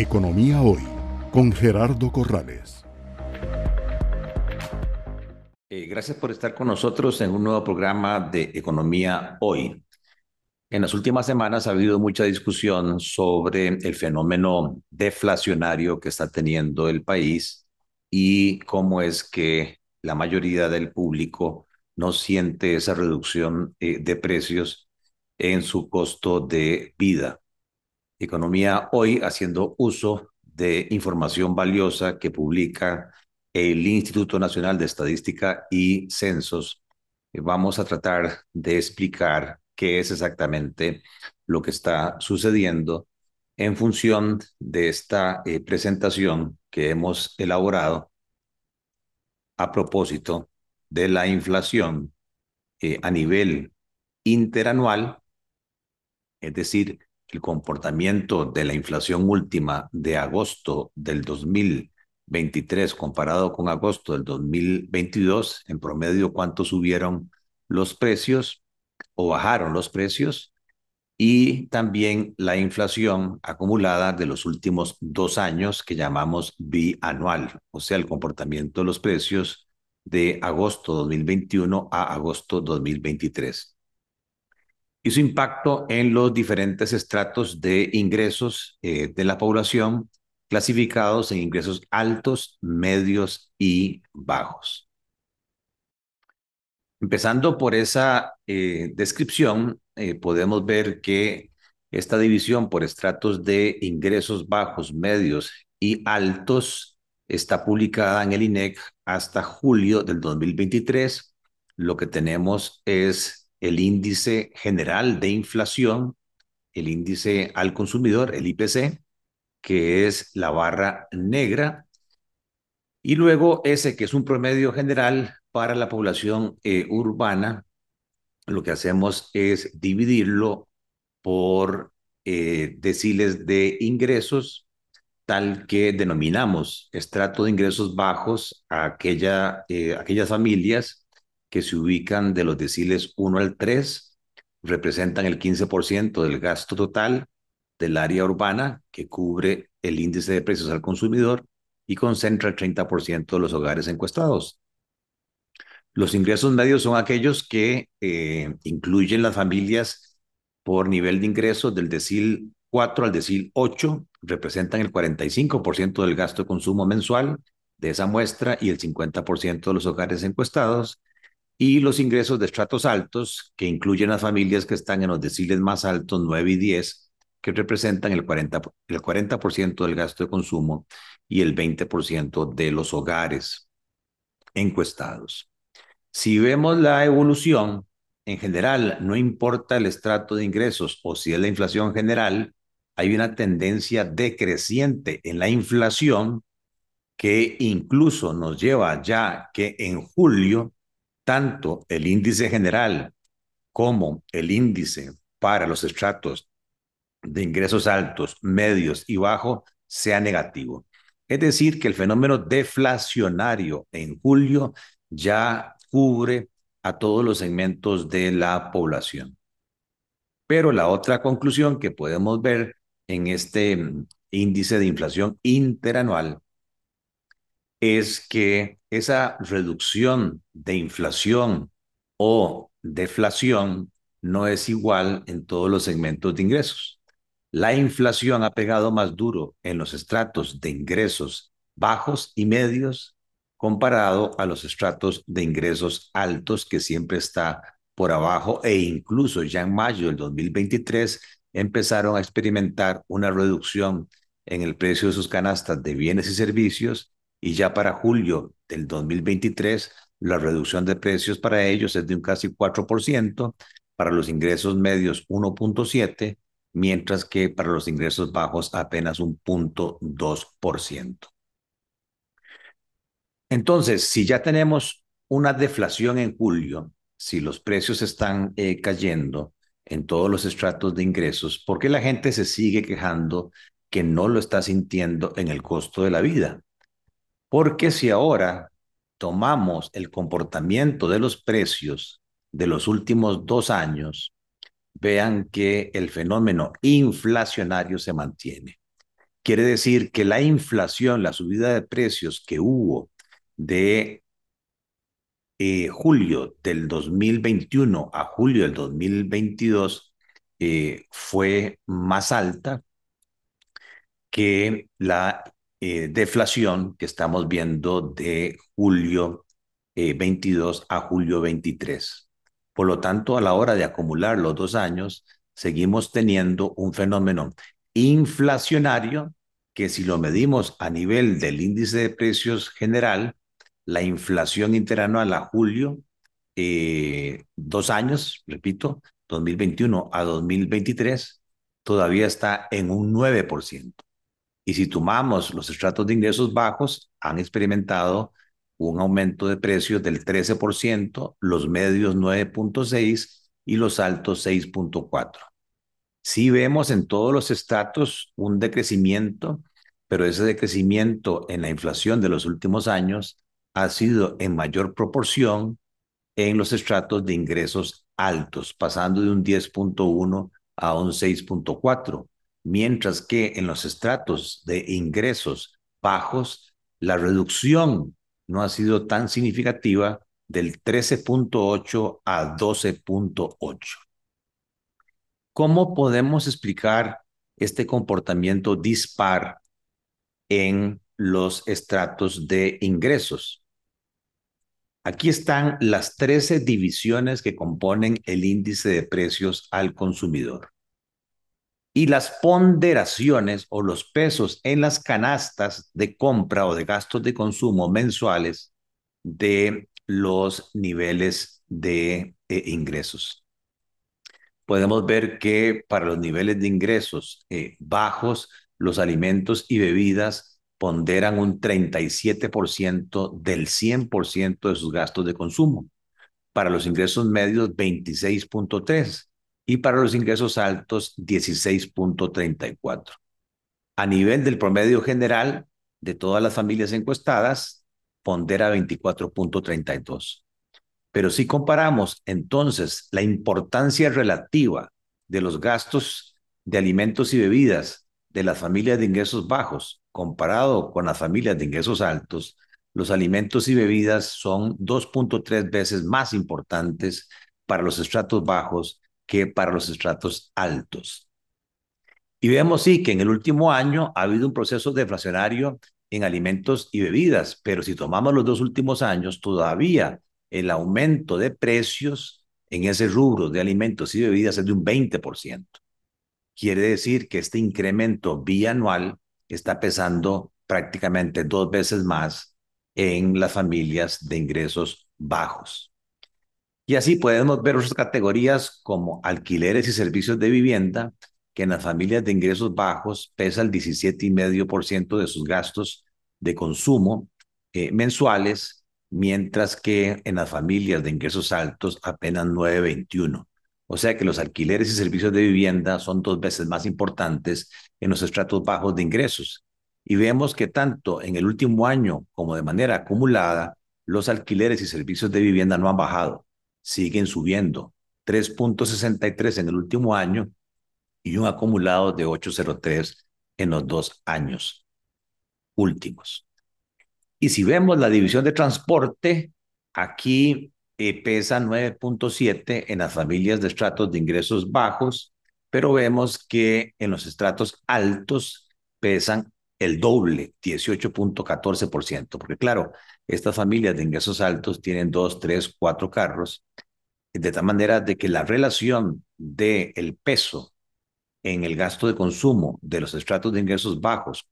Economía Hoy con Gerardo Corrales. Eh, gracias por estar con nosotros en un nuevo programa de Economía Hoy. En las últimas semanas ha habido mucha discusión sobre el fenómeno deflacionario que está teniendo el país y cómo es que la mayoría del público no siente esa reducción eh, de precios en su costo de vida. Economía Hoy haciendo uso de información valiosa que publica el Instituto Nacional de Estadística y Censos. Vamos a tratar de explicar qué es exactamente lo que está sucediendo en función de esta eh, presentación que hemos elaborado a propósito de la inflación eh, a nivel interanual, es decir, el comportamiento de la inflación última de agosto del 2023 comparado con agosto del 2022, en promedio cuánto subieron los precios o bajaron los precios y también la inflación acumulada de los últimos dos años que llamamos bianual, o sea, el comportamiento de los precios de agosto 2021 a agosto 2023. Y su impacto en los diferentes estratos de ingresos eh, de la población clasificados en ingresos altos, medios y bajos. Empezando por esa eh, descripción, eh, podemos ver que esta división por estratos de ingresos bajos, medios y altos está publicada en el INEC hasta julio del 2023. Lo que tenemos es el índice general de inflación, el índice al consumidor, el IPC, que es la barra negra, y luego ese que es un promedio general para la población eh, urbana, lo que hacemos es dividirlo por eh, deciles de ingresos, tal que denominamos estrato de ingresos bajos a aquella, eh, aquellas familias que se ubican de los deciles 1 al 3, representan el 15% del gasto total del área urbana que cubre el índice de precios al consumidor y concentra el 30% de los hogares encuestados. Los ingresos medios son aquellos que eh, incluyen las familias por nivel de ingresos del decil 4 al decil 8, representan el 45% del gasto de consumo mensual de esa muestra y el 50% de los hogares encuestados, y los ingresos de estratos altos, que incluyen las familias que están en los deciles más altos, 9 y 10, que representan el 40%, el 40 del gasto de consumo y el 20% de los hogares encuestados. Si vemos la evolución, en general, no importa el estrato de ingresos o si es la inflación general, hay una tendencia decreciente en la inflación que incluso nos lleva ya que en julio, tanto el índice general como el índice para los estratos de ingresos altos, medios y bajos sea negativo. Es decir, que el fenómeno deflacionario en julio ya cubre a todos los segmentos de la población. Pero la otra conclusión que podemos ver en este mm, índice de inflación interanual es que esa reducción de inflación o deflación no es igual en todos los segmentos de ingresos. La inflación ha pegado más duro en los estratos de ingresos bajos y medios comparado a los estratos de ingresos altos que siempre está por abajo e incluso ya en mayo del 2023 empezaron a experimentar una reducción en el precio de sus canastas de bienes y servicios y ya para julio del 2023 la reducción de precios para ellos es de un casi 4%, para los ingresos medios 1.7%, mientras que para los ingresos bajos apenas un 0.2%. Entonces, si ya tenemos una deflación en julio, si los precios están eh, cayendo en todos los estratos de ingresos, ¿por qué la gente se sigue quejando que no lo está sintiendo en el costo de la vida? Porque si ahora tomamos el comportamiento de los precios de los últimos dos años, vean que el fenómeno inflacionario se mantiene. Quiere decir que la inflación, la subida de precios que hubo de eh, julio del 2021 a julio del 2022 eh, fue más alta que la eh, deflación que estamos viendo de julio 22 a julio 23. Por lo tanto, a la hora de acumular los dos años, seguimos teniendo un fenómeno inflacionario que si lo medimos a nivel del índice de precios general, la inflación interanual a julio, eh, dos años, repito, 2021 a 2023, todavía está en un 9%. Y si tomamos los estratos de ingresos bajos, han experimentado un aumento de precios del 13%, los medios 9.6% y los altos 6.4%. Sí vemos en todos los estratos un decrecimiento, pero ese decrecimiento en la inflación de los últimos años ha sido en mayor proporción en los estratos de ingresos altos, pasando de un 10.1 a un 6.4, mientras que en los estratos de ingresos bajos, la reducción no ha sido tan significativa del 13.8 a 12.8. ¿Cómo podemos explicar este comportamiento dispar en los estratos de ingresos. Aquí están las 13 divisiones que componen el índice de precios al consumidor. Y las ponderaciones o los pesos en las canastas de compra o de gastos de consumo mensuales de los niveles de eh, ingresos. Podemos ver que para los niveles de ingresos eh, bajos, los alimentos y bebidas ponderan un 37% del 100% de sus gastos de consumo. Para los ingresos medios, 26.3% y para los ingresos altos, 16.34%. A nivel del promedio general de todas las familias encuestadas, pondera 24.32%. Pero si comparamos entonces la importancia relativa de los gastos de alimentos y bebidas de las familias de ingresos bajos comparado con las familias de ingresos altos, los alimentos y bebidas son 2.3 veces más importantes para los estratos bajos que para los estratos altos. Y vemos sí que en el último año ha habido un proceso deflacionario en alimentos y bebidas, pero si tomamos los dos últimos años, todavía el aumento de precios en ese rubro de alimentos y bebidas es de un 20%. Quiere decir que este incremento bianual está pesando prácticamente dos veces más en las familias de ingresos bajos. Y así podemos ver otras categorías como alquileres y servicios de vivienda, que en las familias de ingresos bajos pesa el 17,5% de sus gastos de consumo eh, mensuales, mientras que en las familias de ingresos altos apenas 9,21%. O sea que los alquileres y servicios de vivienda son dos veces más importantes en los estratos bajos de ingresos. Y vemos que tanto en el último año como de manera acumulada, los alquileres y servicios de vivienda no han bajado, siguen subiendo. 3.63 en el último año y un acumulado de 8.03 en los dos años últimos. Y si vemos la división de transporte, aquí eh, pesa 9.7 en las familias de estratos de ingresos bajos, pero vemos que en los estratos altos pesan el doble, 18.14%, porque claro, estas familias de ingresos altos tienen dos, tres, cuatro carros, de tal manera de que la relación del el peso en el gasto de consumo de los estratos de ingresos bajos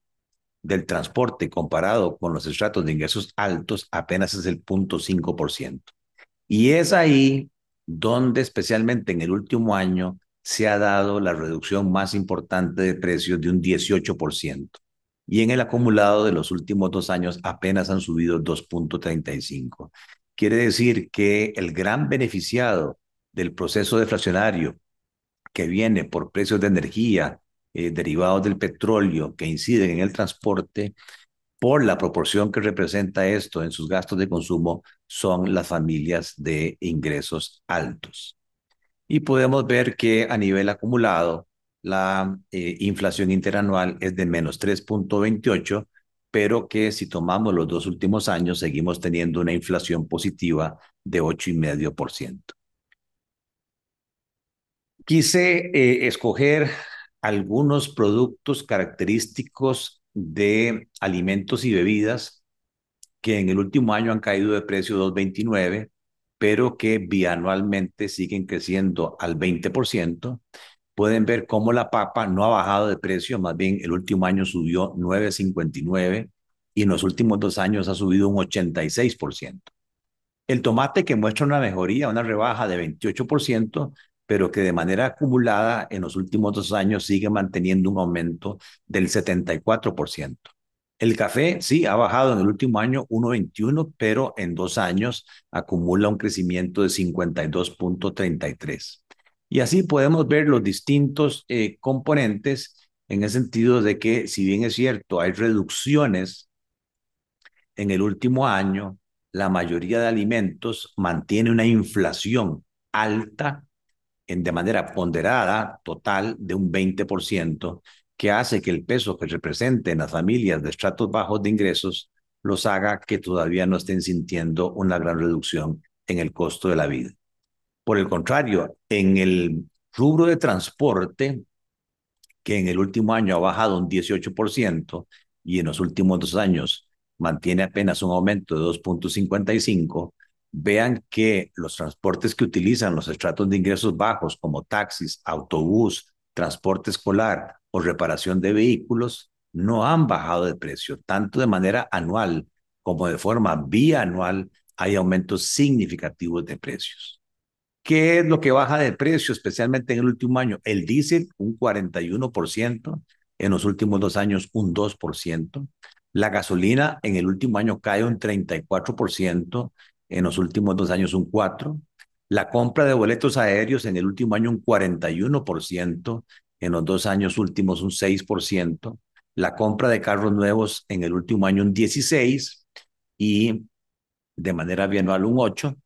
del transporte comparado con los estratos de ingresos altos apenas es el 0.5%. Y es ahí donde especialmente en el último año se ha dado la reducción más importante de precios de un 18%. Y en el acumulado de los últimos dos años apenas han subido 2.35. Quiere decir que el gran beneficiado del proceso deflacionario que viene por precios de energía, eh, derivados del petróleo que inciden en el transporte, por la proporción que representa esto en sus gastos de consumo, son las familias de ingresos altos. Y podemos ver que a nivel acumulado, la eh, inflación interanual es de menos 3.28, pero que si tomamos los dos últimos años seguimos teniendo una inflación positiva de 8,5%. Quise eh, escoger algunos productos característicos de alimentos y bebidas que en el último año han caído de precio 2,29, pero que bianualmente siguen creciendo al 20%. Pueden ver cómo la papa no ha bajado de precio, más bien el último año subió 9,59 y en los últimos dos años ha subido un 86%. El tomate que muestra una mejoría, una rebaja de 28%, pero que de manera acumulada en los últimos dos años sigue manteniendo un aumento del 74%. El café sí ha bajado en el último año 1.21, pero en dos años acumula un crecimiento de 52.33. Y así podemos ver los distintos eh, componentes en el sentido de que, si bien es cierto, hay reducciones en el último año, la mayoría de alimentos mantiene una inflación alta en, de manera ponderada total de un 20%, que hace que el peso que representen las familias de estratos bajos de ingresos los haga que todavía no estén sintiendo una gran reducción en el costo de la vida. Por el contrario, en el rubro de transporte, que en el último año ha bajado un 18% y en los últimos dos años mantiene apenas un aumento de 2.55, vean que los transportes que utilizan los estratos de ingresos bajos, como taxis, autobús, transporte escolar o reparación de vehículos, no han bajado de precio, tanto de manera anual como de forma bianual hay aumentos significativos de precios. ¿Qué es lo que baja de precio, especialmente en el último año? El diésel, un 41%, en los últimos dos años un 2%. La gasolina en el último año cae un 34% en los últimos dos años un 4%, la compra de boletos aéreos en el último año un 41%, en los dos años últimos un 6%, la compra de carros nuevos en el último año un 16% y de manera bianual un 8%,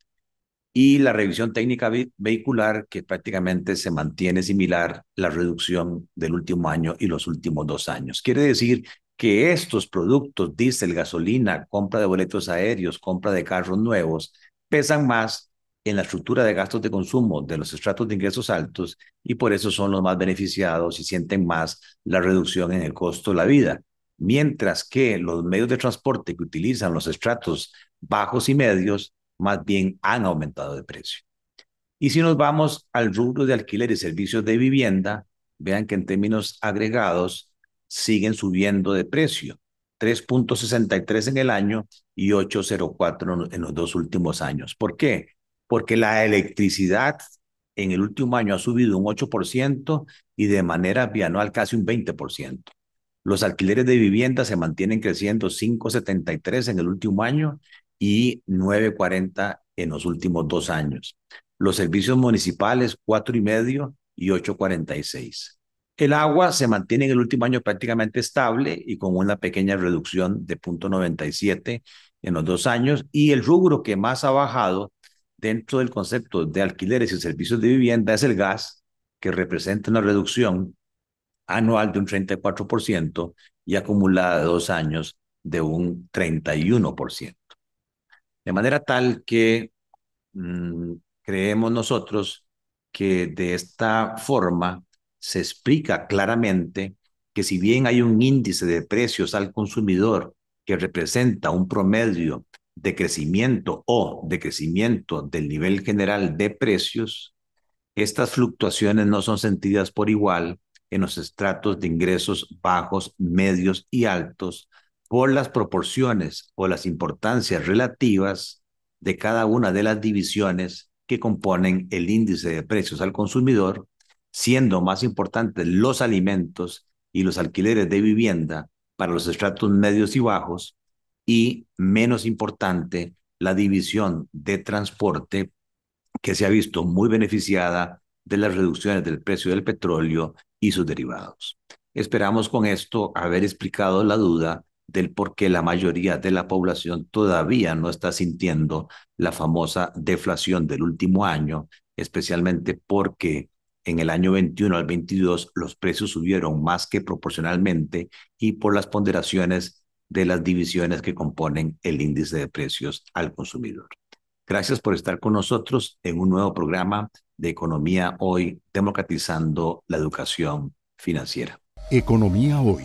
y la revisión técnica vehicular que prácticamente se mantiene similar la reducción del último año y los últimos dos años. Quiere decir que estos productos, diésel, gasolina, compra de boletos aéreos, compra de carros nuevos, pesan más en la estructura de gastos de consumo de los estratos de ingresos altos y por eso son los más beneficiados y sienten más la reducción en el costo de la vida. Mientras que los medios de transporte que utilizan los estratos bajos y medios más bien han aumentado de precio. Y si nos vamos al rubro de alquiler y servicios de vivienda, vean que en términos agregados, siguen subiendo de precio. 3.63 en el año y 8.04 en los dos últimos años. ¿Por qué? Porque la electricidad en el último año ha subido un 8% y de manera bianual casi un 20%. Los alquileres de vivienda se mantienen creciendo 5.73 en el último año y 9.40 en los últimos dos años. Los servicios municipales 4.5 y 8.46. El agua se mantiene en el último año prácticamente estable y con una pequeña reducción de 0.97 en los dos años. Y el rubro que más ha bajado dentro del concepto de alquileres y servicios de vivienda es el gas, que representa una reducción anual de un 34% y acumulada de dos años de un 31%. De manera tal que mm, creemos nosotros que de esta forma se explica claramente que si bien hay un índice de precios al consumidor que representa un promedio de crecimiento o de crecimiento del nivel general de precios, estas fluctuaciones no son sentidas por igual en los estratos de ingresos bajos, medios y altos por las proporciones o las importancias relativas de cada una de las divisiones que componen el índice de precios al consumidor siendo más importantes los alimentos y los alquileres de vivienda para los estratos medios y bajos y menos importante la división de transporte que se ha visto muy beneficiada de las reducciones del precio del petróleo y sus derivados. Esperamos con esto haber explicado la duda del por qué la mayoría de la población todavía no está sintiendo la famosa deflación del último año, especialmente porque en el año 21 al 22 los precios subieron más que proporcionalmente y por las ponderaciones de las divisiones que componen el índice de precios al consumidor. Gracias por estar con nosotros en un nuevo programa de Economía Hoy, democratizando la educación financiera. Economía Hoy,